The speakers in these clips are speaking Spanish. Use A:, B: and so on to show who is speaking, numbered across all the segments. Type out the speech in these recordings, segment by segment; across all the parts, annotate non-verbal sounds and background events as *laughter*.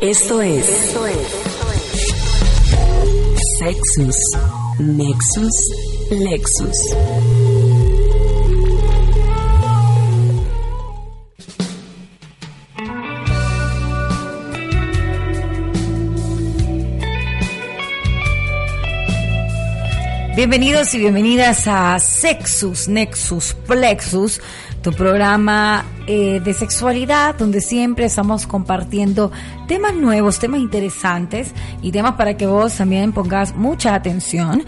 A: Esto es, Esto es. Sexus Nexus Lexus.
B: Bienvenidos y bienvenidas a Sexus Nexus Plexus, tu programa eh, de sexualidad donde siempre estamos compartiendo temas nuevos, temas interesantes y temas para que vos también pongas mucha atención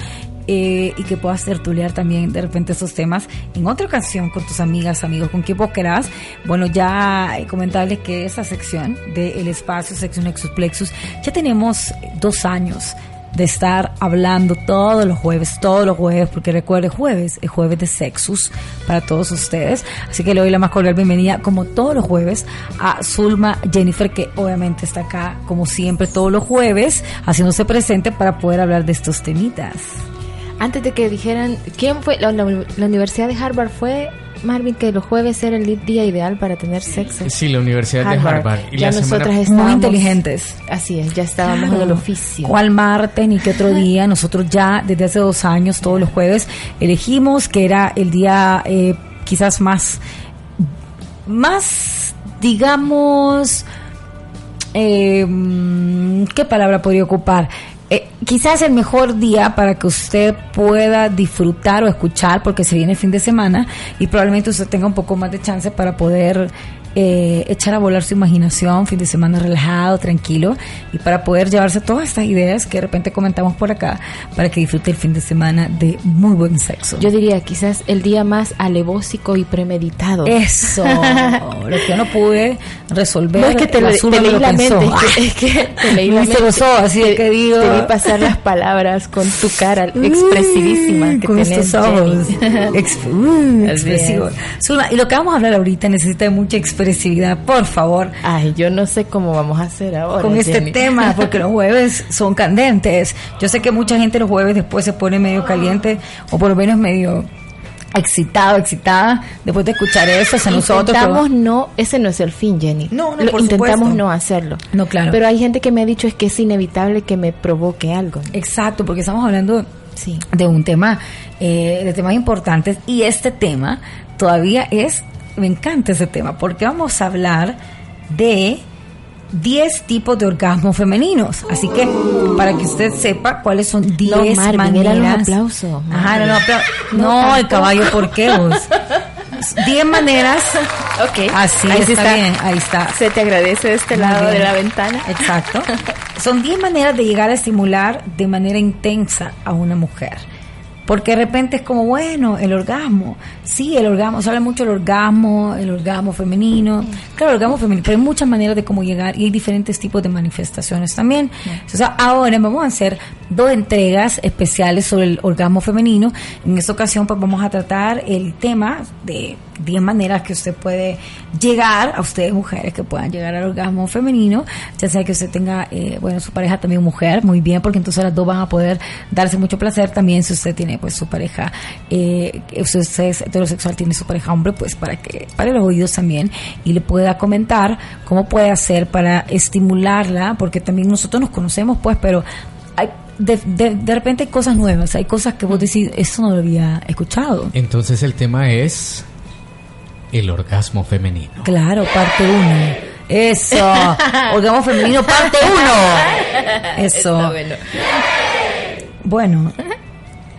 B: eh, y que puedas tertuliar también de repente esos temas en otra ocasión con tus amigas, amigos, con quien vos querás. Bueno, ya comentarles que esa sección del espacio Sexus Nexus Plexus ya tenemos dos años de estar hablando todos los jueves, todos los jueves, porque recuerde, jueves es jueves de Sexus para todos ustedes. Así que le doy la más cordial bienvenida, como todos los jueves, a Zulma Jennifer, que obviamente está acá, como siempre, todos los jueves, haciéndose presente para poder hablar de estos temitas.
C: Antes de que dijeran, ¿quién fue? La, la Universidad de Harvard fue Marvin, que los jueves era el día ideal para tener sexo.
D: Sí, la Universidad de Harvard.
C: Y ya nosotras
B: estábamos muy inteligentes.
C: Así es, ya estábamos en el oficio.
B: ¿Cuál martes ni qué otro día? Nosotros ya desde hace dos años, todos los jueves, elegimos que era el día eh, quizás más, más, digamos, eh, ¿qué palabra podría ocupar? Eh, quizás el mejor día para que usted pueda disfrutar o escuchar, porque se viene el fin de semana y probablemente usted tenga un poco más de chance para poder eh, echar a volar su imaginación, fin de semana relajado, tranquilo, y para poder llevarse todas estas ideas que de repente comentamos por acá, para que disfrute el fin de semana de muy buen sexo.
C: Yo diría quizás el día más alevósico y premeditado.
B: Eso, lo que yo no pude resolver.
C: No es que te,
B: la
C: te leí la mente, es que, es que *laughs* te leí la mente.
B: Gozó, así
C: te,
B: que digo.
C: Te vi pasar las palabras con tu cara expresivísima que
B: con
C: tenés,
B: estos ojos. Ex, uh, expresivo. Zulma, y lo que vamos a hablar ahorita necesita mucha por favor.
C: Ay, yo no sé cómo vamos a hacer ahora.
B: Con este
C: Jenny.
B: tema, *laughs* porque los jueves son candentes. Yo sé que mucha gente los jueves después se pone medio caliente, o por lo menos medio excitado, excitada, después de escuchar eso, a nosotros.
C: Intentamos no, ese no es el fin, Jenny.
B: No, no,
C: Lo
B: por
C: intentamos
B: supuesto.
C: no hacerlo.
B: No, claro.
C: Pero hay gente que me ha dicho es que es inevitable que me provoque algo.
B: Exacto, porque estamos hablando
C: Sí.
B: de un tema, eh, de temas importantes, y este tema todavía es, me encanta ese tema, porque vamos a hablar de 10 tipos de orgasmos femeninos. Así que, para que usted sepa cuáles son 10
C: Marvin,
B: maneras. Ajá, no, no, apla-
C: No,
B: no, el caballo, ¿por qué vos? 10 maneras.
C: Ok.
B: Así
C: Ahí
B: está,
C: está.
B: bien, ahí está.
C: Se te agradece de este
B: Muy
C: lado de la ventana.
B: Exacto. *laughs* Son 10 maneras de llegar a estimular de manera intensa a una mujer. Porque de repente es como, bueno, el orgasmo. Sí, el orgasmo, se habla mucho del orgasmo, el orgasmo femenino. Claro, el orgasmo femenino, pero hay muchas maneras de cómo llegar y hay diferentes tipos de manifestaciones también. O sea, ahora vamos a hacer dos entregas especiales sobre el orgasmo femenino. En esta ocasión, pues vamos a tratar el tema de 10 maneras que usted puede llegar, a ustedes mujeres que puedan llegar al orgasmo femenino, ya sea que usted tenga, eh, bueno, su pareja también mujer, muy bien, porque entonces las dos van a poder darse mucho placer también si usted tiene pues su pareja, eh, si usted es heterosexual, tiene su pareja hombre, pues para que, para los oídos también, y le pueda comentar cómo puede hacer para estimularla, porque también nosotros nos conocemos pues, pero hay de, de, de repente hay cosas nuevas, hay cosas que vos decís, eso no lo había escuchado.
D: Entonces el tema es el orgasmo femenino.
B: Claro, parte 1. Eso. *laughs* Orgasmo femenino, parte 1. Eso. Bueno,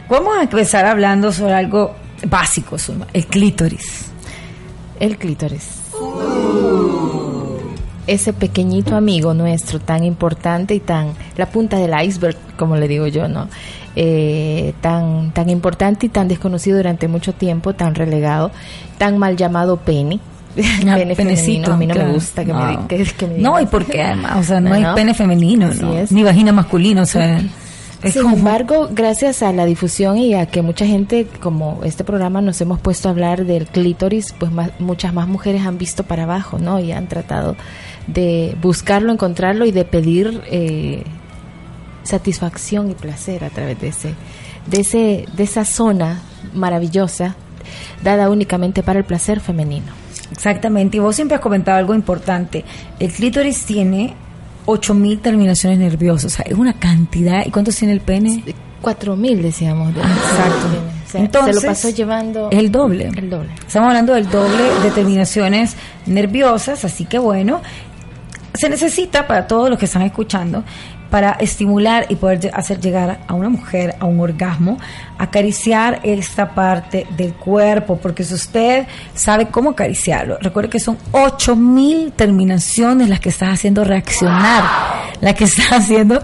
B: vamos a empezar hablando sobre algo básico, Zulma, el clítoris.
C: El clítoris. Ese pequeñito amigo nuestro, tan importante y tan. La punta del iceberg, como le digo yo, ¿no? Eh, tan, tan importante y tan desconocido durante mucho tiempo, tan relegado, tan mal llamado pene.
B: Ah, *laughs*
C: pene
B: penecito,
C: femenino. A mí no
B: claro.
C: me gusta que, me,
B: No.
C: di- que, que me
B: No, y porque además, o sea, no,
C: No,
B: hay
C: no.
B: pene femenino, ni vagina masculina, o sea, es
C: Sin
B: como
C: embargo, gracias a la difusión y a que mucha gente, como este programa, nos hemos puesto a hablar del clítoris, pues más- muchas más mujeres han visto para abajo, ¿no? Y han tratado de buscarlo, encontrarlo y de pedir eh, satisfacción y placer a través de ese, de ese, de esa zona maravillosa dada únicamente para el placer femenino.
B: Exactamente, y vos siempre has comentado algo importante. El clítoris tiene 8000 terminaciones nerviosas, o sea, es una cantidad. ¿Y cuántos tiene el pene?
C: Cuatro mil decíamos. de-
B: Exacto.
C: O sea,
B: Entonces,
C: se lo pasó llevando
B: El doble.
C: el doble.
B: Estamos hablando del doble de terminaciones nerviosas, así que bueno, se necesita para todos los que están escuchando, para estimular y poder hacer llegar a una mujer a un orgasmo, acariciar esta parte del cuerpo, porque si usted sabe cómo acariciarlo, recuerde que son 8000 terminaciones las que estás haciendo reaccionar, las que estás *laughs* haciendo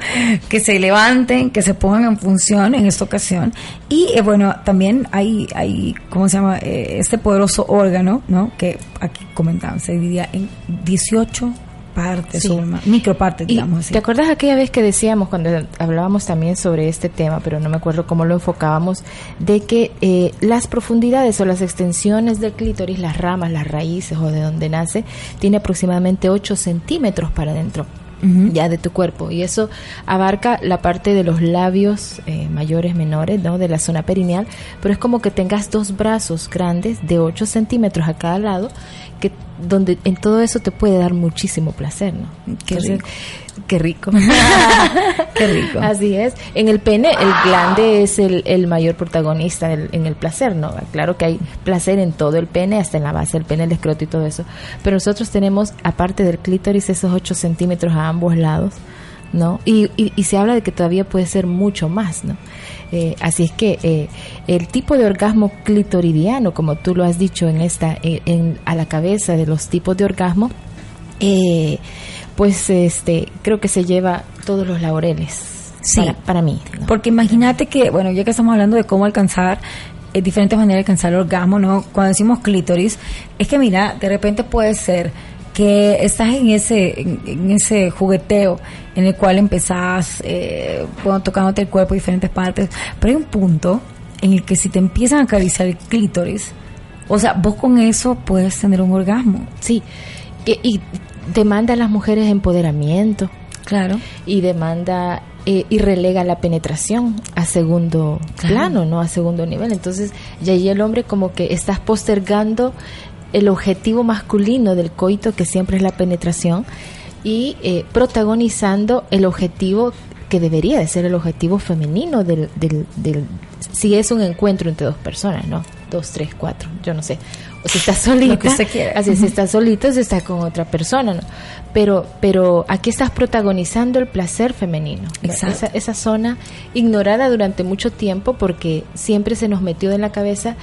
B: que se levanten, que se pongan en función en esta ocasión. Y eh, bueno, también hay, hay, ¿cómo se llama? Eh, este poderoso órgano, ¿no? Que aquí comentaban, se dividía en 18 partes,
C: Sí.
B: o ma- micropartes, digamos así.
C: ¿Te acuerdas aquella vez que decíamos, cuando hablábamos también sobre este tema, pero no me acuerdo cómo lo enfocábamos, de que eh, las profundidades o las extensiones del clítoris, las ramas, las raíces o de donde nace, tiene aproximadamente 8 centímetros para adentro ya de tu cuerpo y eso abarca la parte de los labios eh, mayores menores no de la zona perineal pero es como que tengas dos brazos grandes de 8 centímetros a cada lado que donde en todo eso te puede dar muchísimo placer no
B: Qué rico.
C: qué rico *laughs*
B: Qué rico.
C: Así es. En el pene, el glande es el, el mayor protagonista del- en el placer, ¿no? Claro que hay placer en todo el pene, hasta en la base del pene, el escroto y todo eso. Pero nosotros tenemos, aparte del clítoris, esos 8 centímetros a ambos lados, ¿no? Y, y, y se habla de que todavía puede ser mucho más, ¿no? Eh, así es que eh, el tipo de orgasmo clitoridiano, como tú lo has dicho en esta, eh, en, a la cabeza de los tipos de orgasmo, eh, pues este creo que se lleva todos los laureles
B: Sí.
C: para, para mí ¿no?
B: Porque imagínate que, bueno, ya que estamos hablando de cómo alcanzar eh, diferentes maneras de alcanzar el orgasmo, ¿no? Cuando decimos clítoris, es que mira, de repente puede ser que estás en ese en, en ese jugueteo en el cual empezás eh, bueno, tocándote el cuerpo diferentes partes, pero hay un punto en el que si te empiezan a acariciar el clítoris, o sea, vos con eso puedes tener un orgasmo.
C: sí y, y demanda a las mujeres empoderamiento
B: Claro.
C: y demanda eh, y relega la penetración a segundo
B: Claro.
C: plano, no a segundo nivel. Entonces, ya ahí el hombre como que estás postergando el objetivo masculino del coito, que siempre es la penetración, y eh, protagonizando el objetivo que debería de ser el objetivo femenino del, del, del si es un encuentro entre dos personas, ¿no? Dos, tres, cuatro, yo no sé. O si estás *laughs* solita, así si estás solito, si estás con otra persona, ¿no? Pero, pero aquí estás protagonizando el placer femenino. Esa, esa zona ignorada durante mucho tiempo porque siempre se nos metió en la cabeza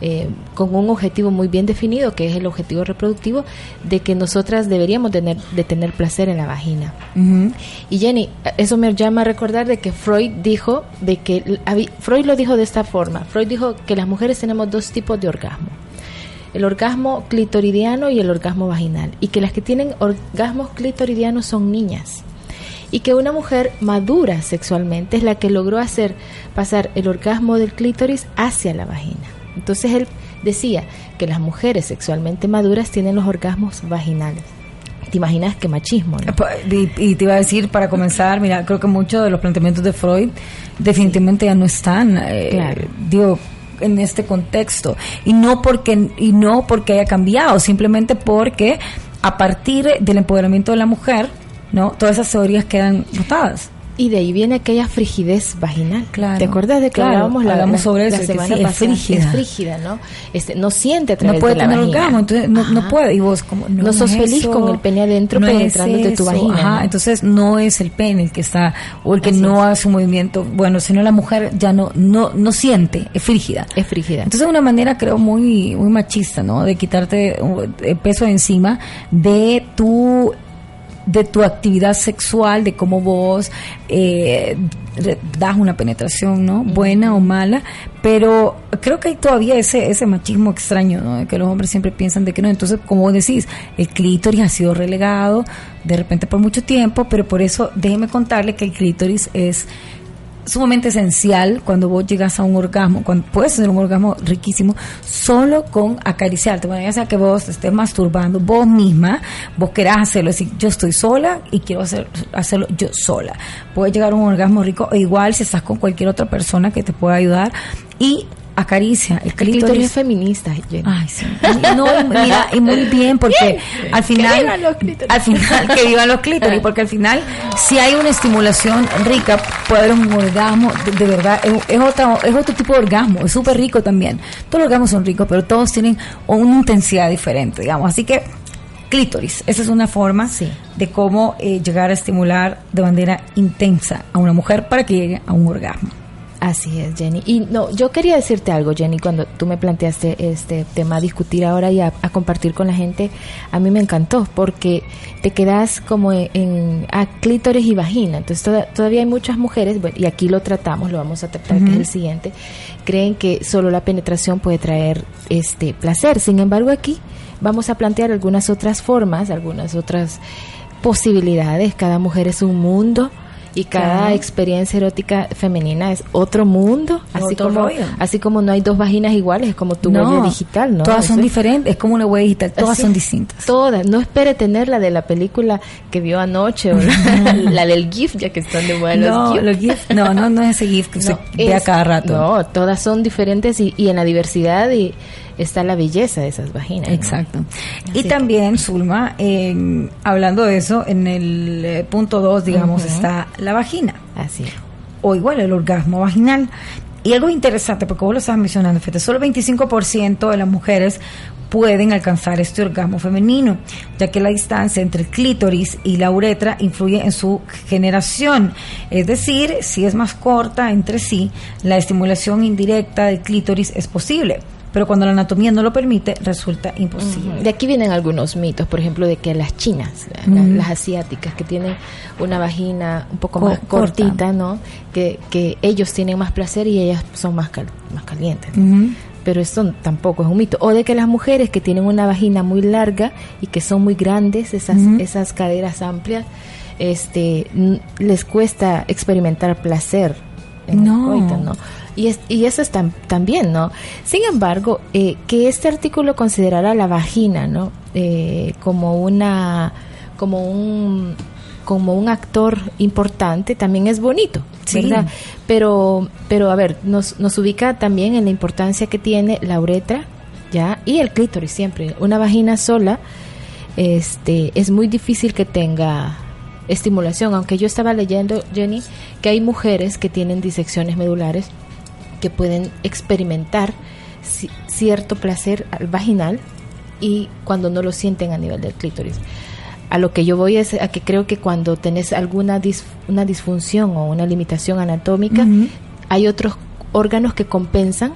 C: eh, con un objetivo muy bien definido, que es el objetivo reproductivo, de que nosotras deberíamos tener, de tener placer en la vagina. Y Jenny, eso me llama a recordar de que Freud dijo, de que Freud lo dijo de esta forma. Freud dijo que las mujeres tenemos dos tipos de orgasmo. El orgasmo clitoridiano y el orgasmo vaginal. Y que las que tienen orgasmos clitoridianos son niñas. Y que una mujer madura sexualmente es la que logró hacer pasar el orgasmo del clítoris hacia la vagina. Entonces él decía que las mujeres sexualmente maduras tienen los orgasmos vaginales. ¿Te imaginas qué machismo? no?
B: Y, y te iba a decir, para comenzar, mira, creo que muchos de los planteamientos de Freud definitivamente ya no están, eh,
C: Claro.
B: digo, en este contexto. Y no porque, y no porque haya cambiado, simplemente porque a partir del empoderamiento de la mujer, ¿no? Todas esas teorías quedan botadas.
C: Y de ahí viene aquella frigidez vaginal.
B: Claro,
C: ¿Te acuerdas de que
B: claro,
C: hablábamos la,
B: hablamos
C: la-
B: sobre
C: la
B: eso, que
C: semana
B: sí, es
C: pasada?
B: frígida.
C: Es frígida, ¿no? Este, no siente a través
B: No puede
C: de la
B: tener
C: vagina.
B: orgasmo, entonces no, puede. Y vos, como, no,
C: No sos
B: es
C: feliz
B: eso,
C: con el pene adentro
B: no es
C: penetrándote tu vagina,
B: Ajá, entonces no es el pene el que está, o el que
C: Así
B: no hace un movimiento, bueno, sino la mujer ya no, no, no siente, es frígida.
C: Es frígida.
B: Entonces es una manera creo muy, muy machista, ¿no? De quitarte el peso de encima de tu de tu actividad sexual, de cómo vos eh, das una penetración, ¿no? Buena o mala, pero creo que hay todavía ese, ese machismo extraño, ¿no? Que los hombres siempre piensan de que no. Entonces, como vos decís, el clítoris ha sido relegado de repente por mucho tiempo, pero por eso déjeme contarle que el clítoris es sumamente esencial cuando vos llegas a un orgasmo, cuando puedes tener un orgasmo riquísimo, solo con acariciarte. Bueno, ya sea que vos estés masturbando vos misma, vos querás hacerlo, decir, yo estoy sola y quiero hacer, hacerlo yo sola. Puede llegar a un orgasmo rico, o igual si estás con cualquier otra persona que te pueda ayudar y acaricia el
C: El clítoris
B: clítoris.
C: es feminista, Jenny.
B: Ay, sí. Y No, y mira, y muy bien, porque *laughs* al final.
C: vivan los clítoris.
B: Al final, que vivan los clítoris, porque al final, si hay una estimulación rica, puede haber un orgasmo, de, de verdad, es, es otro, es otro tipo de orgasmo, es súper rico también. Todos los orgasmos son ricos, pero todos tienen una intensidad diferente, digamos. Así que, clítoris, esa es una forma
C: Sí.
B: de cómo eh, llegar a estimular de manera intensa a una mujer para que llegue a un orgasmo.
C: Así es, Jenny. Y no, yo quería decirte algo, Jenny, cuando tú me planteaste este tema a discutir ahora y a, a compartir con la gente, a mí me encantó porque te quedas como en, en- a clítoris y vagina. Entonces toda- todavía hay muchas mujeres, bueno, y aquí lo tratamos, lo vamos a tratar, que es el siguiente, creen que solo la penetración puede traer este placer. Sin embargo, aquí vamos a plantear algunas otras formas, algunas otras posibilidades. Cada mujer es un mundo. Y cada
B: Claro.
C: experiencia erótica femenina es otro mundo,
B: Es
C: así
B: otro
C: como
B: rollo.
C: así como no hay dos vaginas iguales, es como tu huella digital, ¿no?
B: Todas son
C: es-
B: diferentes, es como una huella digital, todas son
C: es.
B: distintas.
C: Todas, no espere tener la de la película que vio anoche o la, la del GIF, ya que están de moda
B: no,
C: GIF.
B: los GIF, no, no, no es ese GIF que *laughs* usted
C: No,
B: ve a
C: es-
B: cada rato.
C: No, todas son diferentes y, y en la diversidad y está la belleza de esas vaginas. ¿no?
B: Exacto. Y también, Zulma, en- hablando de eso, en el eh, punto 2, digamos, está la vagina,
C: Así.
B: o igual el orgasmo vaginal. Y algo interesante, porque vos lo estabas mencionando, Fete, solo 25% de las mujeres pueden alcanzar este orgasmo femenino, ya que la distancia entre el clítoris y la uretra influye en su generación. Es decir, si es más corta entre sí, la estimulación indirecta del clítoris es posible, pero cuando la anatomía no lo permite, resulta imposible.
C: De aquí vienen algunos mitos, por ejemplo, de que las chinas,
B: Ujú.
C: las asiáticas, que tienen una vagina un poco
B: Co-
C: más
B: corta.
C: cortita, ¿no? Que, que ellos tienen más placer y ellas son más, cal- más calientes. Pero esto tampoco es un mito. O de que las mujeres que tienen una vagina muy larga y que son muy grandes, esas, esas caderas amplias, este, les cuesta experimentar placer. en
B: No.
C: coito, ¿no? Y, es, y eso es tam- también, ¿no? Sin embargo, eh, que este artículo considerara la vagina, ¿no? Eh, como una, como un, como un actor importante, también es bonito,
B: Sí.
C: ¿verdad? Pero, pero a ver, nos, nos ubica también en la importancia que tiene la uretra, ¿ya? Y el clítoris siempre. Una vagina sola, este, es muy difícil que tenga estimulación, aunque yo estaba leyendo, Jenny, que hay mujeres que tienen disecciones medulares que pueden experimentar ci- cierto placer al vaginal y cuando no lo sienten a nivel del clítoris. A lo que yo voy es a que creo que cuando tenés alguna dis- una disfunción o una limitación anatómica, hay otros órganos que compensan,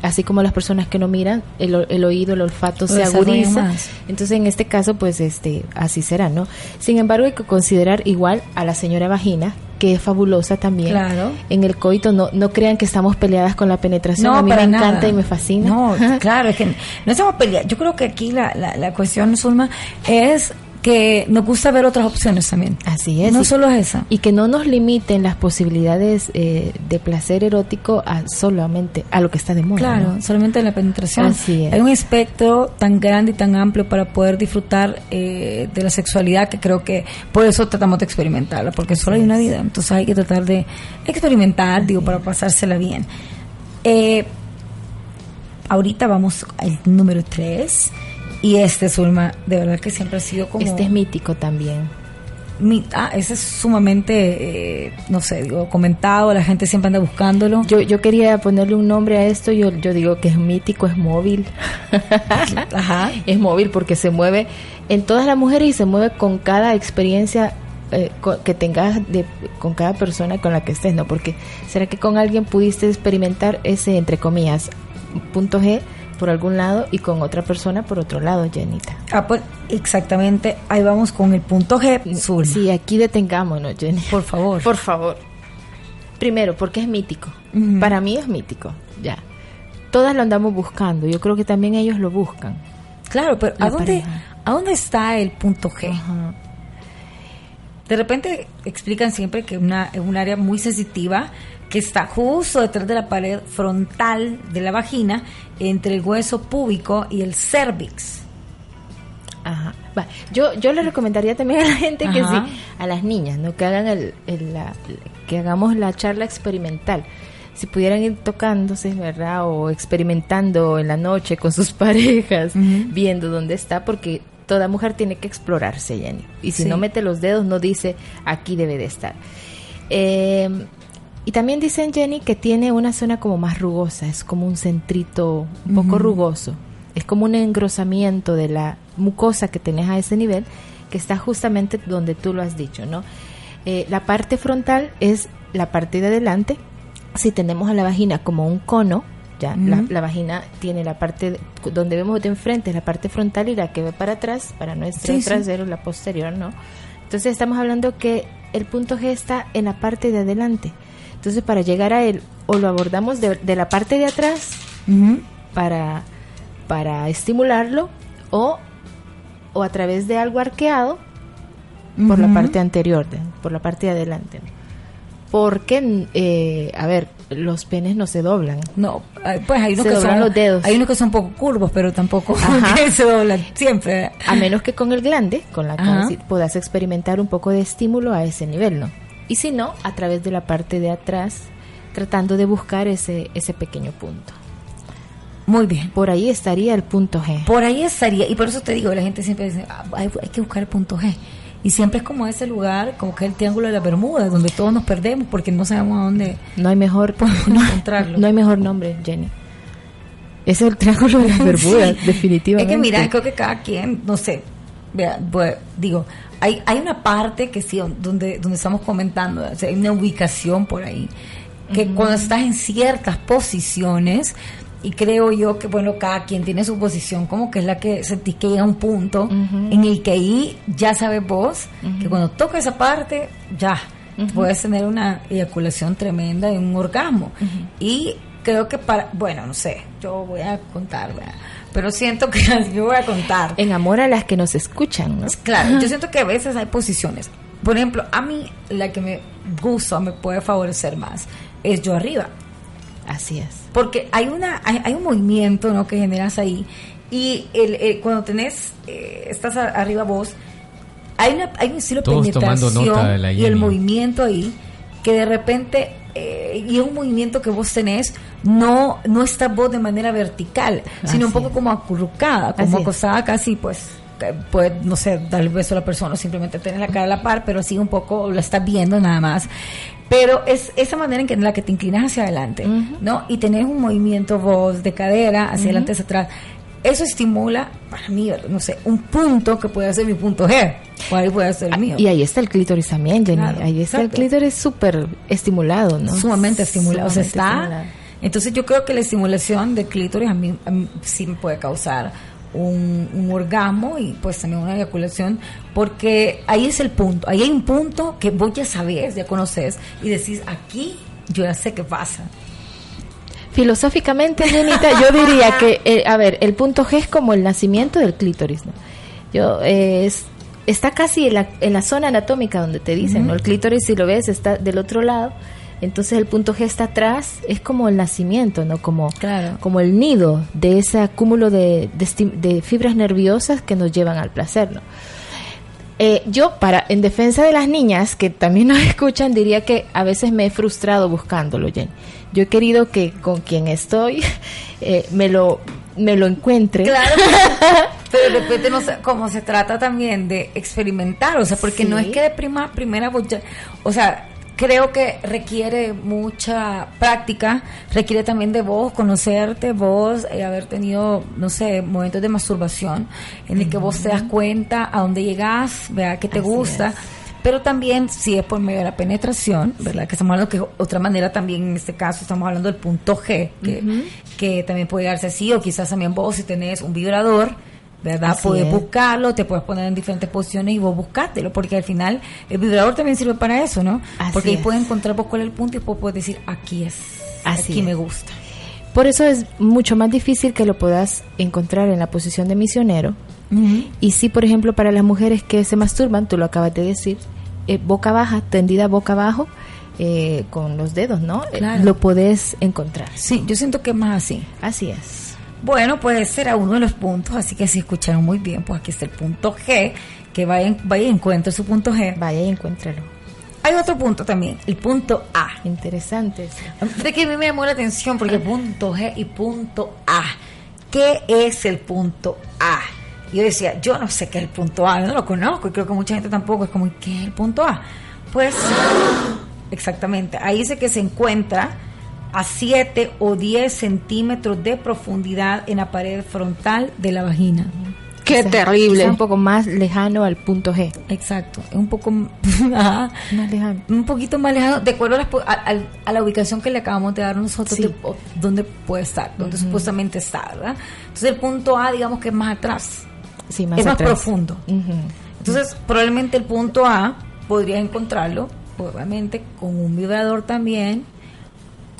C: así como las personas que no miran, el, el oído, el olfato se agudiza.
B: más.
C: Entonces, en este caso, pues este así será, ¿no? Sin embargo, hay que considerar igual a la señora vagina, que es fabulosa también.
B: Claro.
C: En el coito, no, no crean que estamos peleadas con la penetración. a mí me encanta y me fascina.
B: No, *laughs* claro, es que no estamos peleando. Yo creo que aquí la, la, la cuestión, Zulma, es que nos gusta ver otras opciones también.
C: Así es.
B: No solo es esa.
C: Y que no nos limiten las posibilidades eh, de placer erótico a solamente a lo que está de moda.
B: Claro,
C: ¿no?
B: solamente la penetración.
C: Así es.
B: Hay un espectro tan grande y tan amplio para poder disfrutar eh, de la sexualidad que creo que por eso tratamos de experimentarla, porque solo hay una vida, entonces hay que tratar de experimentar, digo, para pasársela bien. Eh, ahorita vamos al número 3 y este, Zulma, de verdad que siempre ha sido como...
C: Este es mítico también.
B: mi- ah, ese es sumamente, eh, no sé, digo, comentado, la gente siempre anda buscándolo.
C: Yo, yo quería ponerle un nombre a esto, yo, yo digo que es mítico, es móvil. *laughs*
B: Ajá.
C: Es móvil porque se mueve en todas las mujeres y se mueve con cada experiencia eh, que tengas de, con cada persona con la que estés, ¿no? Porque será que con alguien pudiste experimentar ese, entre comillas, punto G, por algún lado y con otra persona por otro lado, Jenita.
B: Ah, pues exactamente, ahí vamos con el punto G. Zulma.
C: Sí, aquí detengámonos, Jenny.
B: Por favor.
C: Por favor. Primero, porque es mítico. Para mí es mítico, ya. Todas lo andamos buscando. Yo creo que también ellos lo buscan.
B: Claro, pero
C: La
B: ¿a dónde. ¿a dónde está el punto G? De repente explican siempre que una, es un área muy sensitiva que está justo detrás de la pared frontal de la vagina, entre el hueso púbico y el cervix.
C: Ajá. Va, Yo, yo le recomendaría también a la gente que sí, a las niñas, ¿no? Que hagan el, el- la- que hagamos la charla experimental. Si pudieran ir tocándose, ¿verdad? O experimentando en la noche con sus *laughs* parejas, viendo dónde está, porque toda mujer tiene que explorarse, Jenny. Y si
B: Sí.
C: no mete los dedos, no dice, aquí debe de estar. Eh, y también dicen, Jenny, que tiene una zona como más rugosa, es como un centrito un poco rugoso. Es como un engrosamiento de la mucosa que tenés a ese nivel, que está justamente donde tú lo has dicho, ¿no? Eh, la parte frontal es la parte de adelante. Si tenemos a la vagina como un cono, ya la, vagina tiene la parte de- donde vemos de enfrente, la parte frontal y la que ve para atrás, para nuestro
B: Sí, sí.
C: trasero, la posterior, ¿no? Entonces estamos hablando que el punto G está en la parte de adelante. Entonces para llegar a él, o lo abordamos de, de la parte de atrás para, para estimularlo, o, o a través de algo arqueado por la parte anterior, de- por la parte de adelante. ¿no? Porque, eh, a ver, los penes no se doblan.
B: No, ay, pues hay unos,
C: Se
B: que
C: doblan
B: son,
C: los dedos.
B: hay unos que son un poco curvos, pero tampoco *laughs* que se doblan siempre.
C: A menos que con el glande, con la cual puedas experimentar un poco de estímulo a ese nivel, ¿no? Y si no, a través de la parte de atrás, tratando de buscar ese, ese pequeño punto.
B: Muy bien.
C: Por ahí estaría el punto G.
B: Por ahí estaría, y por eso te digo, la gente siempre dice, "Ah, hay, hay que buscar el punto G. Y siempre es como ese lugar, como que el Triángulo de las Bermudas, donde todos nos perdemos porque no sabemos a dónde
C: No hay mejor *laughs*
B: podemos encontrarlo.
C: No hay mejor nombre, Jenny. Es el triángulo de las *laughs* Bermudas,
B: Sí.
C: definitivamente.
B: Es que mira, creo que cada quien, no sé, vea, pues, digo, hay, hay una parte que sí, donde, donde estamos comentando, o sea, hay una ubicación por ahí, que cuando estás en ciertas posiciones, y creo yo que, bueno, cada quien tiene su posición, como que es la que sentís que llega a un punto en el que ahí ya sabes vos que cuando toca esa parte, ya, puedes tener una eyaculación tremenda y un orgasmo. Y creo que para, bueno, no sé, yo voy a contar, ¿verdad? Pero siento que *laughs* yo voy a contar.
C: En amor a las que nos escuchan, ¿no?
B: Claro, yo *laughs* siento que a veces hay posiciones. Por ejemplo, a mí la que me gusta, me puede favorecer más, es yo arriba.
C: Así es.
B: Porque hay una hay, hay un movimiento ¿no? que generas ahí y el, el- cuando tenés, eh, estás a- arriba vos, hay, una, hay un estilo de penetración
D: nota de la
B: y el movimiento ahí que de repente eh, y un movimiento que vos tenés no no está vos de manera vertical sino un poco
C: es.
B: como acurrucada como
C: Así es.
B: acostada casi pues puede no sé darle un beso a la persona o simplemente tener la cara a la par pero así un poco lo estás viendo nada más. Pero es esa manera en, que, en la que te inclinas hacia adelante no y tenés un movimiento vos de cadera hacia adelante hacia atrás eso estimula para mí no sé un punto que puede ser mi punto G o ahí puede ser el mío
C: Y ahí está el clítoris también, Jenny.
B: Claro,
C: ahí está
B: exacto.
C: el clítoris súper estimulado, ¿no?
B: sumamente estimulado. O sea, está.
C: estimulado.
B: Entonces yo creo que la estimulación del clítoris a mí, a mí sí me puede causar un, un orgasmo y pues también una eyaculación, porque ahí es el punto. Ahí hay un punto que vos ya sabés, ya conoces y decís, aquí yo ya sé qué pasa.
C: Filosóficamente, Jenita, yo diría que, eh, a ver, el punto G es como el nacimiento del clítoris, ¿no? Yo, eh, es, está casi en la, en la zona anatómica donde te dicen, ¿no? El clítoris, si lo ves, está del otro lado. Entonces el punto G está atrás, es como el nacimiento, ¿no? Como,
B: Claro.
C: como el nido de ese acúmulo de, de, de fibras nerviosas que nos llevan al placer, ¿no? Eh, yo, para en defensa de las niñas que también nos *laughs* escuchan, diría que a veces me he frustrado buscándolo, Jenny. Yo he querido que con quien estoy *laughs* eh, me lo me lo encuentre.
B: Claro, pero *laughs* de repente no sé, como se trata también de experimentar, o sea, porque no es que de prima, primera, o sea, creo que requiere mucha práctica, requiere también de vos conocerte, vos eh, haber tenido, no sé, momentos de masturbación en el que vos te das cuenta a dónde llegás, vea qué te
C: Así
B: gusta.
C: es.
B: Pero también si es por medio de la penetración, ¿verdad? Que estamos hablando que otra manera también en este caso estamos hablando del punto G, que, que también puede darse así, o quizás también vos si tenés un vibrador, ¿verdad?
C: Así
B: puedes
C: es.
B: buscarlo, te puedes poner en diferentes posiciones y vos buscátelo, porque al final el vibrador también sirve para eso, ¿no?
C: Así
B: porque ahí
C: es.
B: puedes encontrar vos cuál es el punto y vos puedes decir, aquí es,
C: Así
B: aquí
C: es.
B: me gusta.
C: Por eso es mucho más difícil que lo puedas encontrar en la posición de misionero. Y sí, por ejemplo, para las mujeres que se masturban, tú lo acabas de decir, eh, boca baja, tendida boca abajo, eh, con los dedos, ¿no? Eh. Lo podés encontrar.
B: Sí, yo siento que es más así.
C: Así es.
B: Bueno, pues ese era uno de los puntos, así que si escucharon muy bien, pues aquí está el punto G, que vayan, vaya y encuentre su punto G.
C: Vaya y encuéntralo.
B: Hay otro punto también, el punto A.
C: Interesante.
B: De que a mí me llamó la atención porque punto G y punto A. ¿Qué es el punto A? Yo decía, yo no sé qué es el punto A, yo no lo conozco y creo que mucha gente tampoco es como, ¿qué es el punto A? Pues, exactamente, ahí dice que se encuentra a 7 o 10 centímetros de profundidad en la pared frontal de la vagina.
C: Qué terrible. un poco más lejano al punto G.
B: Exacto, es un poco *laughs* ajá,
C: Más lejano.
B: un poquito más lejano, de acuerdo a, po- a, a la ubicación que le acabamos de dar nosotros,
C: Sí.
B: de- o- dónde puede estar, dónde supuestamente está, ¿verdad? Entonces el punto A, digamos que es más atrás,
C: Sí, más
B: es más
C: atrás.
B: profundo.
C: Ujú.
B: Entonces probablemente el punto A podrías encontrarlo, obviamente, con un vibrador también,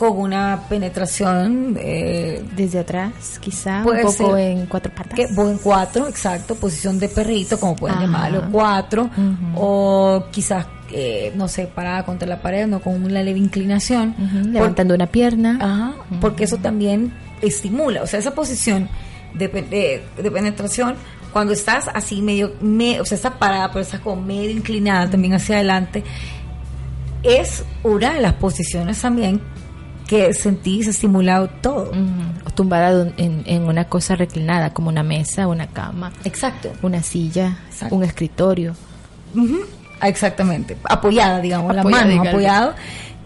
B: con una penetración eh,
C: Desde atrás, quizá,
B: Puede
C: un poco
B: ser
C: en cuatro patas.
B: que o en cuatro, exacto, posición de perrito, como pueden
C: Ajá.
B: llamarlo, cuatro, o quizás, eh, no sé, parada contra la pared, no con una leve inclinación,
C: Levantando una pierna.
B: Ajá, porque eso también estimula, o sea, esa posición de, de- de penetración, cuando estás así medio, me- o sea, estás parada, pero estás como medio inclinada también hacia adelante, es una de las posiciones también que sentís estimulado todo.
C: Tumbada en, en una cosa reclinada, como una mesa, una cama,
B: Exacto.
C: una silla,
B: Exacto.
C: un escritorio.
B: Ah, Exactamente, apoyada, digamos, la
C: Apoyada,
B: mano
C: digamos.
B: apoyado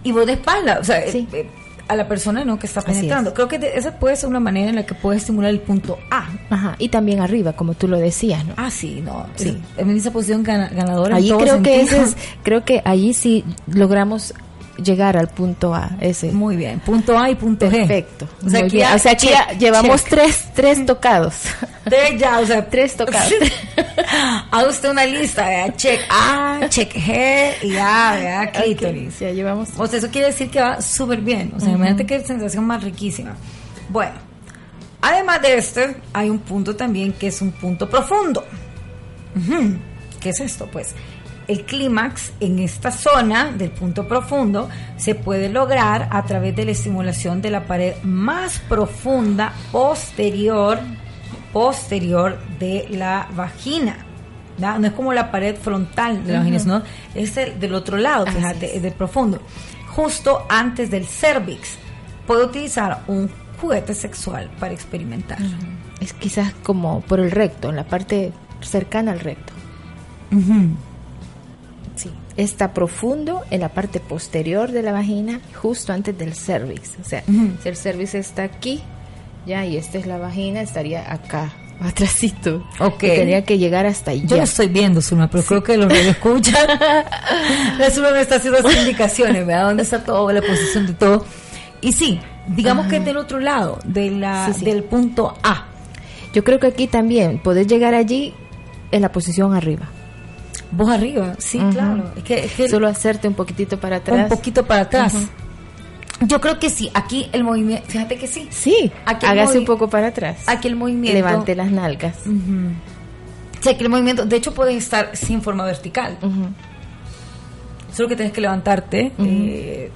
B: y vos de espalda, o sea,
C: Sí.
B: eh, eh, a la persona no que está penetrando. Creo que de- esa puede ser una manera en la que puedes estimular el punto A.
C: Ajá. Y también arriba, como tú lo decías, ¿no?
B: Ah, sí, no,
C: Sí.
B: En esa posición gana- ganadora. en
C: Allí
B: todo
C: creo que ese es, creo que allí sí logramos llegar al punto A, ese.
B: Muy bien, punto A y punto G.
C: Perfecto.
B: O sea, aquí ya-
C: o sea, aquí
B: check,
C: ya llevamos
B: check.
C: tres, tres tocados. *laughs*
B: Tres ya, o sea,
C: Tres tocados. *laughs*
B: Haga usted una lista, vea, check A, check G y A, vea, clítoris.
C: Ok, ya llevamos.
B: O sea, eso quiere decir que va súper bien. O sea, imagínate qué sensación más riquísima. Bueno, además de este, hay un punto también que es un punto profundo. ¿Qué es esto? Pues el clímax en esta zona del punto profundo se puede lograr a través de la estimulación de la pared más profunda posterior posterior de la vagina. No es como la pared frontal de la vagina, sino es el del otro lado, fíjate,
C: es.
B: del profundo. Justo antes del cervix. Puede utilizar un juguete sexual para experimentar.
C: Es quizás como por el recto, en la parte cercana al recto. Está profundo en la parte posterior de la vagina, justo antes del cervix. O sea, si el cervix está aquí, ya, y esta es la vagina, estaría acá, atrásito.
B: Ok.
C: Y tendría que llegar hasta allá.
B: Yo lo estoy viendo, Zulma, pero creo que los que *laughs* escuchan, la Zulma me está haciendo las indicaciones, ¿verdad? ¿Dónde está todo, la posición de todo? Y sí, digamos que es del otro lado, de la,
C: Sí, sí.
B: del punto A.
C: Yo creo que aquí también podés llegar allí en la posición arriba.
B: Vos arriba, sí, claro. Es que, es que
C: Solo hacerte un poquitito para atrás.
B: un poquito para atrás. Yo creo que sí, aquí el movimiento, fíjate que sí.
C: Sí,
B: Aquí
C: hágase un poco para atrás.
B: Aquí el movimiento.
C: Levante las nalgas.
B: Ujú. Sí, aquí el movimiento, de hecho puede estar sin forma vertical. Solo que tienes que levantarte, eh,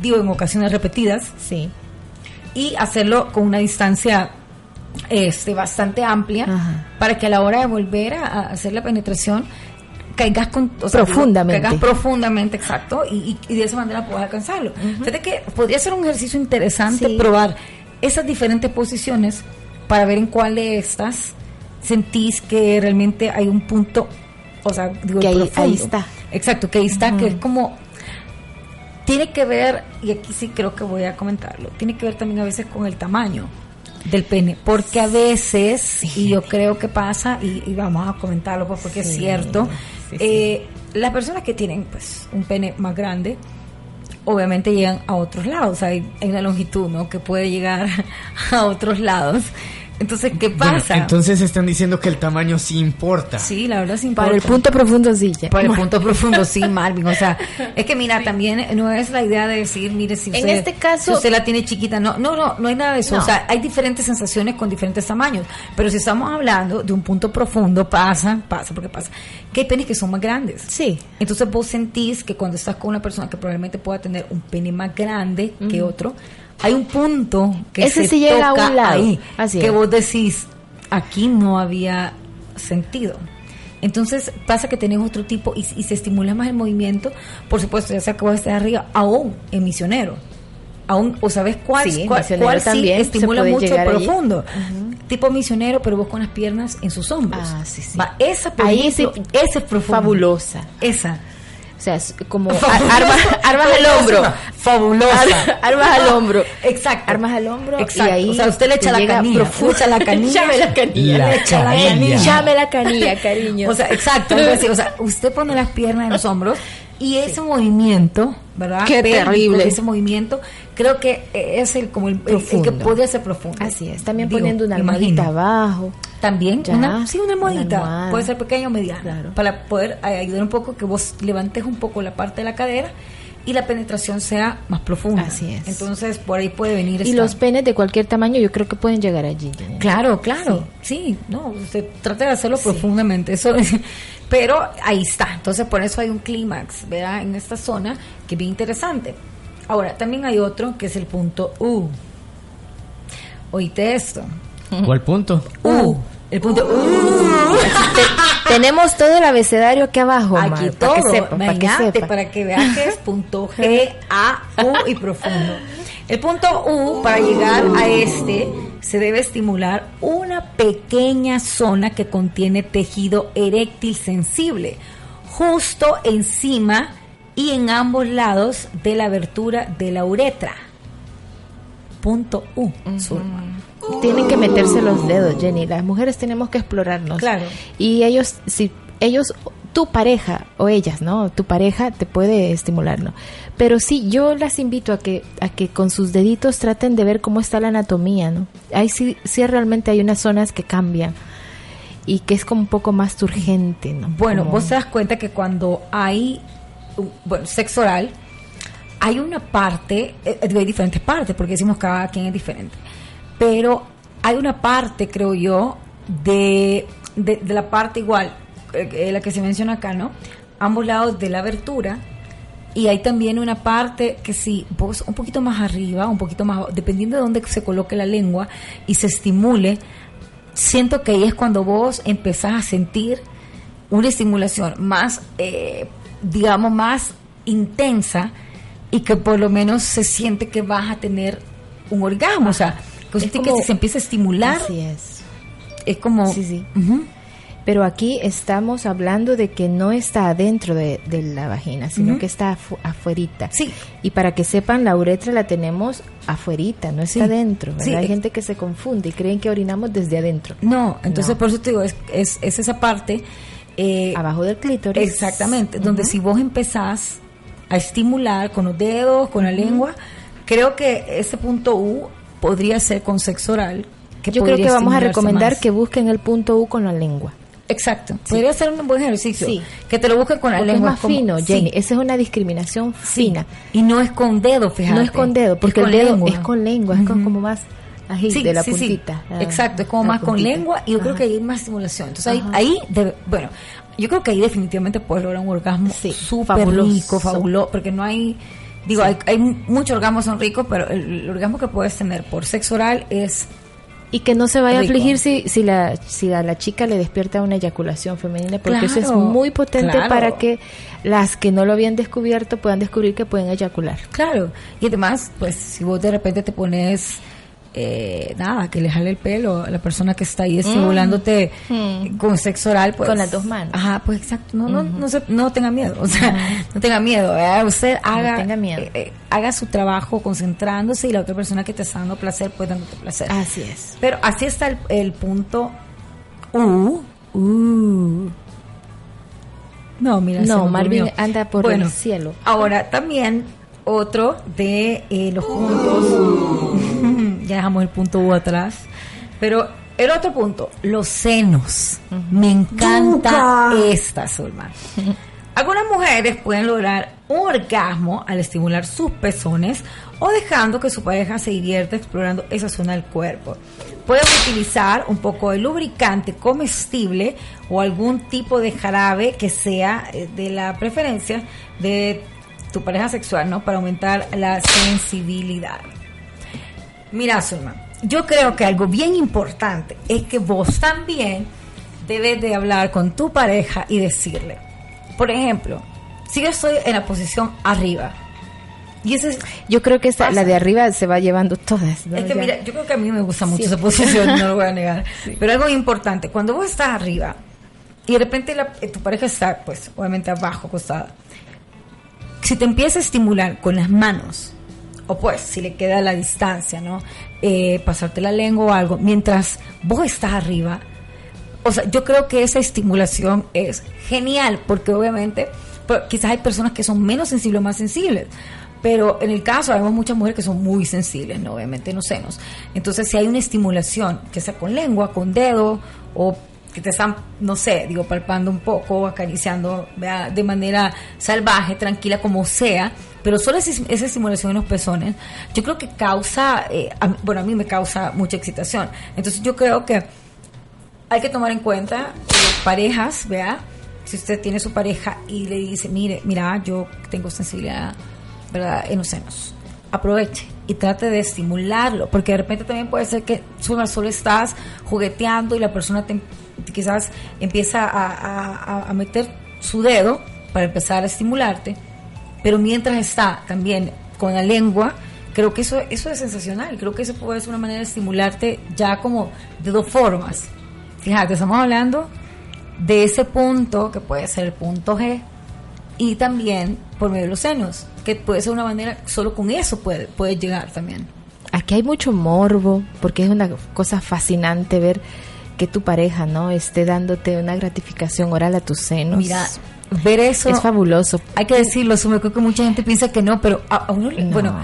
B: digo, en ocasiones repetidas,
C: Sí.
B: y hacerlo con una distancia este, bastante amplia para que a la hora de volver a, a hacer la penetración caigas con o sea,
C: Profundamente.
B: caigas profundamente exacto y, de esa manera puedas alcanzarlo fíjate que podría ser un ejercicio interesante
C: Sí.
B: probar esas diferentes posiciones para ver en cuál de estas sentís que realmente hay un punto o sea digo
C: Que ahí- está.
B: exacto que ahí está que es como tiene que ver, y aquí sí creo que voy a comentarlo, tiene que ver también a veces con el tamaño del pene, porque a veces, y yo creo que pasa, y, y vamos a comentarlo pues porque es cierto,
C: sí.
B: eh, las personas que tienen pues un pene más grande, obviamente llegan a otros lados. Hay, hay una longitud, ¿no? Que puede llegar *laughs* a otros lados. Entonces, ¿qué
E: Bueno,
B: pasa?
E: entonces están diciendo que el tamaño sí importa.
B: sí, la verdad sí
C: Para el
B: importa.
C: punto profundo sí. ya.
B: Para el punto profundo, sí, *laughs* Marvin. O sea, es que mira, también no es la idea de decir, mire, si
C: En
B: usted,
C: este caso-
B: si usted la tiene chiquita, no, no, no, no hay nada de eso.
C: No.
B: O sea, hay diferentes sensaciones con diferentes tamaños. Pero si estamos hablando de un punto profundo, pasa, pasa, porque pasa, que hay penes que son más grandes.
C: Sí.
B: Entonces vos sentís que cuando estás con una persona que probablemente pueda tener un pene más grande que otro, hay un punto que
C: Ese
B: se
C: sí llega a un lado.
B: ahí,
C: Así
B: que
C: es.
B: vos decís, aquí no había sentido. Entonces pasa que tenés otro tipo y, y se estimula más el movimiento, por supuesto, ya sea que vos estés arriba, aún en misionero. Aún, o sabes cuál,
C: Sí,
B: cuál, cuál sí
C: también
B: estimula mucho profundo. Tipo misionero, pero vos con las piernas en sus hombros.
C: Ah, sí, sí.
B: Va, esa, por
C: Ahí
B: ejemplo,
C: sí,
B: esa es profunda.
C: fabulosa.
B: Esa.
C: O sea, es como *laughs*
B: Fabulosa.
C: armas, armas al hombro.
B: Fabulosa.
C: Ar- armas al hombro.
B: Exacto.
C: Armas al hombro
B: Exacto.
C: y ahí
B: o sea, usted le echa la canilla. echa la *laughs* canilla.
C: Llame la canilla.
E: La
B: le echa la
E: canilla.
C: Llame la canilla, cariño.
B: O sea, exacto. O sea, usted pone las piernas en los hombros y ese movimiento, ¿verdad?
C: Qué terrible.
B: Ese movimiento, creo que es el como el, que podría ser profundo.
C: Así es. También
B: Digo,
C: poniendo una almohadita abajo.
B: También,
C: Ya,
B: una, sí, una
C: una
B: almohadita.
C: almohada.
B: Puede ser pequeña o mediana.
C: Claro.
B: Para poder eh, ayudar un poco que vos levantes un poco la parte de la cadera y la penetración sea más profunda.
C: Así es.
B: Entonces, por ahí puede venir
C: Y
B: esta-
C: los penes de cualquier tamaño yo creo que pueden llegar allí.
B: Claro, claro. Sí, no, usted trata de hacerlo profundamente. Eso es- *laughs* pero ahí está. Entonces, por eso hay un clímax, ¿verdad? En esta zona que es bien interesante. Ahora, también hay otro que es el punto U. Oíste esto.
E: ¿Cuál punto?
B: U. El punto U.
C: Te- tenemos todo el abecedario aquí abajo,
B: Aquí
C: Mar,
B: todo,
C: para que sepa, para que sepa.
B: para que vean que es punto G, A, U y profundo. El punto U, para llegar a este, se debe estimular una pequeña zona que contiene tejido eréctil sensible, justo encima y en ambos lados de la abertura de la uretra. Punto U, Zulma.
C: Tienen que meterse los dedos, Jenny. Las mujeres tenemos que explorarnos.
B: Claro.
C: Y ellos, si ellos, tu pareja o ellas, ¿no? Tu pareja te puede estimular, ¿no? Pero sí, yo las invito a que, a que con sus deditos traten de ver cómo está la anatomía, ¿no? Ahí sí, sí realmente hay unas zonas que cambian y que es como un poco más turgente, ¿no?
B: Bueno,
C: Como-
B: vos te das cuenta que cuando hay bueno, sexo oral, hay una parte, eh, eh, hay diferentes partes, porque decimos cada quien es diferente, pero hay una parte, creo yo, de, de, la parte igual, eh, eh, la que se menciona acá, ¿no? Ambos lados de la abertura. Y hay también una parte que si vos un poquito más arriba, un poquito más, dependiendo de dónde se coloque la lengua y se estimule, siento que ahí es cuando vos empezás a sentir una estimulación más, eh, digamos, más intensa y que por lo menos se siente que vas a tener un orgasmo. O sea, que,
C: Es como-
B: que se empieza a estimular,
C: Así es.
B: es como...
C: Sí, sí.
B: Ujú.
C: Pero aquí estamos hablando de que no está adentro de, de la vagina, sino
B: Ujú.
C: que está afu- afuerita.
B: Sí.
C: Y para que sepan, la uretra la tenemos afuerita, no está
B: Sí.
C: adentro. ¿verdad?
B: Sí.
C: Hay gente que se confunde y creen que orinamos desde adentro.
B: No, entonces
C: No.
B: por eso te digo, es, es, es esa parte... eh,
C: Abajo del clítoris.
B: Exactamente, donde si vos empezás a estimular con los dedos, con la lengua, creo que ese punto U podría ser con sexo oral. que
C: Yo creo que vamos a recomendar
B: más.
C: que busquen el punto U con la lengua.
B: Exacto, podría ser un buen ejercicio.
C: Sí.
B: Que te lo busquen con la
C: Porque es
B: lengua.
C: más
B: como-
C: fino,
B: sí,
C: Jenny. Esa es una discriminación fina.
B: Y no es con dedo, fíjate.
C: No es con dedo, porque el dedo
B: lengua.
C: es con lengua, es con como más
B: Sí,
C: de la
B: sí, sí.
C: Ah,
B: Exacto, es como más con lengua y yo creo que hay más estimulación. Entonces ahí,
C: Ajá.
B: ahí debe- bueno, yo creo que ahí definitivamente puedes lograr un orgasmo
C: Sí,
B: súper rico, fabuloso, porque no hay, digo, hay, hay muchos orgasmos son ricos, pero el, el orgasmo que puedes tener por sexo oral es
C: Y que no se vaya
B: Rico.
C: a afligir si, si, la, si a la chica le despierta una eyaculación femenina, porque eso es muy potente
B: claro.
C: para que las que no lo habían descubierto puedan descubrir que pueden eyacular.
B: Claro, y además, pues si vos de repente te pones, eh, nada, que le jale el pelo a la persona que está ahí estimulándote
C: Mm.
B: con sexo oral, pues.
C: Con las dos manos.
B: Ajá, pues exacto, no, no, no, se, no tenga miedo, o sea, no tenga miedo, ¿verdad? usted haga,
C: tenga miedo.
B: eh, eh, haga su trabajo concentrándose y la otra persona que te está dando placer, pues dándote placer.
C: Así es.
B: Pero así está el, el punto U. U. No, mira,
C: No, Marvin
B: durmió.
C: anda por
B: Bueno,
C: el cielo.
B: Ahora, también otro de eh, los puntos, ya dejamos el punto U atrás, pero el otro punto, los senos. Me encanta esta, Zulma. *laughs* Algunas mujeres pueden lograr un orgasmo al estimular sus pezones o dejando que su pareja se divierta explorando esa zona del cuerpo. Pueden utilizar un poco de lubricante comestible o algún tipo de jarabe que sea eh, de la preferencia de tu pareja sexual, ¿no? Para aumentar la sensibilidad. Mira, Zulma, yo creo que algo bien importante es que vos también debes de hablar con tu pareja y decirle, por ejemplo, si yo estoy en la posición arriba, y ese es,
C: Yo creo que
B: Pasa.
C: la de arriba se va llevando todas. ¿no?
B: es que
C: Ya.
B: mira, yo creo que a mí me gusta mucho
C: Sí.
B: esa posición, no lo voy a *laughs* negar, pero algo importante, cuando vos estás arriba y de repente la- eh, tu pareja está, pues, obviamente abajo, acostada, si te empieza a estimular con las manos, pues si le queda la distancia, ¿no? Eh, pasarte la lengua o algo, mientras vos estás arriba, o sea, yo creo que esa estimulación es genial, porque obviamente, pues, quizás hay personas que son menos sensibles o más sensibles. Pero en el caso, vemos muchas mujeres que son muy sensibles, ¿no? obviamente en los senos. Entonces, si hay una estimulación, que sea con lengua, con dedo, o que te están, no sé, digo, palpando un poco, acariciando ¿vea? de manera salvaje, tranquila, como sea, pero solo esa, esa estimulación en los pezones, yo creo que causa, eh, bueno, a mí me causa mucha excitación. Entonces, yo creo que hay que tomar en cuenta eh, parejas, vea, si usted tiene su pareja y le dice, mire, mira, yo tengo sensibilidad, ¿verdad?, en los senos. Aproveche y trate de estimularlo, porque de repente también puede ser que solo estás jugueteando y la persona te- quizás empieza a, meter su dedo para empezar a estimularte, pero mientras está también con la lengua, creo que eso, eso es sensacional, creo que eso puede ser una manera de estimularte ya como de dos formas. Fíjate, estamos hablando de ese punto que puede ser el punto G y también por medio de los senos, que puede ser una manera, solo con eso puede, puede llegar también.
C: Aquí hay mucho morbo, porque es una cosa fascinante ver que tu pareja, ¿no? Esté dándote una gratificación oral a tus senos.
B: Mira, ver eso
C: es fabuloso.
B: hay que decirlo, Sume, creo que mucha gente piensa que no, pero a, a uno,
C: No.
B: bueno,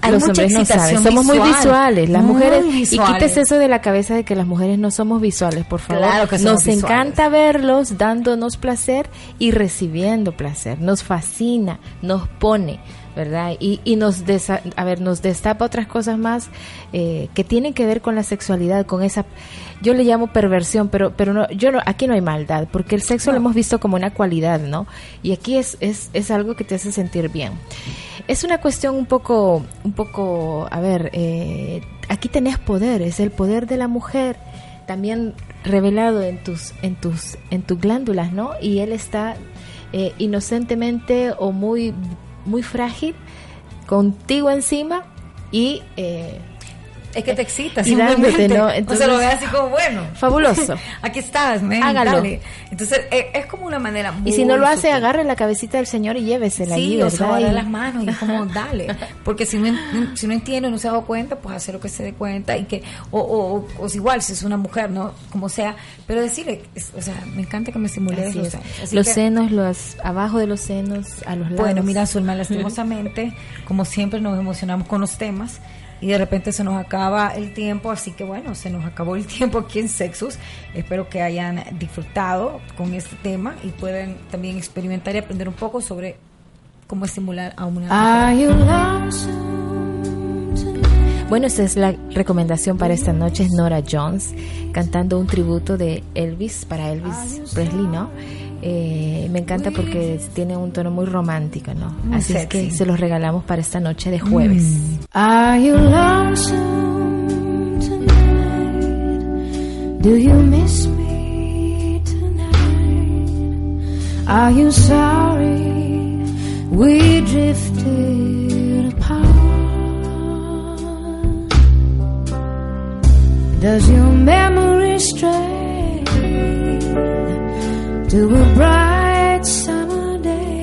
B: hay
C: los hombres no saben. Somos muy
B: visual,
C: visuales. Las
B: muy
C: mujeres. Y quítese eso de la cabeza de que las mujeres no somos visuales, por favor.
B: Claro que somos
C: Nos
B: visuales.
C: encanta verlos dándonos placer y recibiendo placer. Nos fascina, nos pone. ¿Verdad? Y, y nos desa- a ver, nos destapa otras cosas más eh, que tienen que ver con la sexualidad, con esa, yo le llamo perversión, pero, pero no, yo no, aquí no hay maldad, porque el sexo lo hemos visto como una cualidad, ¿no? Y aquí es, es, es algo que te hace sentir bien. Es una cuestión un poco, un poco, a ver, eh, aquí tenés poder, es el poder de la mujer también revelado en tus, en tus, en tus glándulas, ¿no? Y él está eh, inocentemente o muy, muy frágil contigo encima y eh,
B: Es que te excita,
C: Y dándote,
B: simplemente.
C: ¿no?
B: o se
C: Entonces-
B: lo ve así como bueno.
C: fabuloso. *laughs*
B: Aquí estás, men,
C: Hágalo.
B: dale. Entonces, eh, es como una manera muy
C: y si no lo hace,
B: sutil.
C: agarre la cabecita del señor y llévesela
B: Sí,
C: allí,
B: o sea, las manos y es como dale. Porque si no, si no entiende no se ha dado cuenta, pues hacer lo que se dé cuenta y que, o, o, o- o igual, si es una mujer, ¿no? Como sea, pero decirle, es- o sea, me encanta que me estimules
C: Así
B: los senos.
C: Los
B: que-
C: senos, los abajo de los senos, a los lados.
B: Bueno, mira, Zulma, lastimosamente, como siempre nos emocionamos con los temas y de repente se nos acaba el tiempo, así que bueno, se nos acabó el *laughs* tiempo aquí en Sexus. Espero que hayan disfrutado con este tema y puedan también experimentar y aprender un poco sobre cómo estimular a una?
C: Bueno, esta es la recomendación para esta noche, es Nora Jones, cantando un tributo de Elvis para Elvis Presley, ¿no? Eh, me encanta porque tiene un tono muy romántico, ¿no?
B: Muy
C: Así es que se los regalamos para esta noche de jueves.
F: Are you lonesome tonight? Do you miss me tonight? Are you sorry we drifted apart? Does your memory stray to a bright summer day?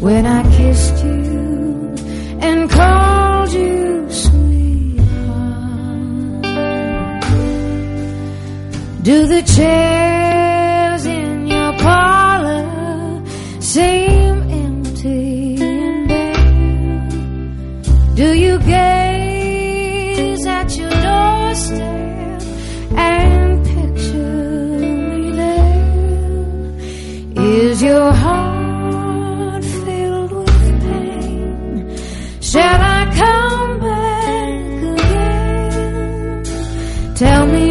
F: when I kissed you and called you sweetheart. Do the chairs Tell me,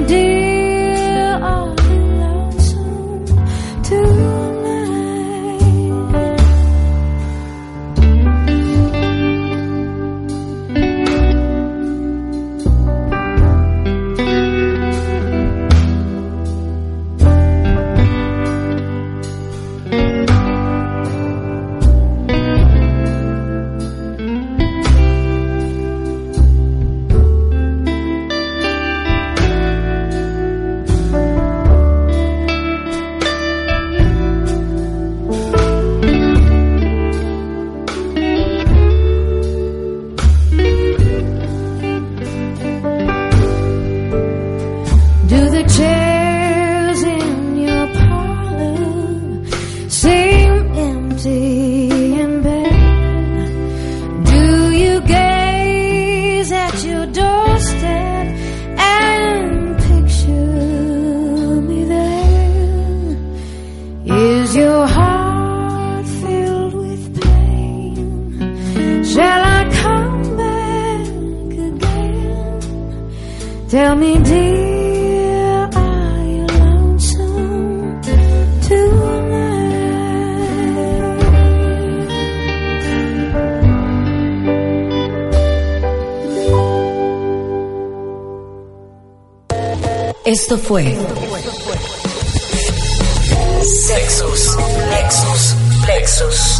F: Tell me, dear, are you lonesome tonight?
A: Esto fue Sexos, Nexus, Plexus.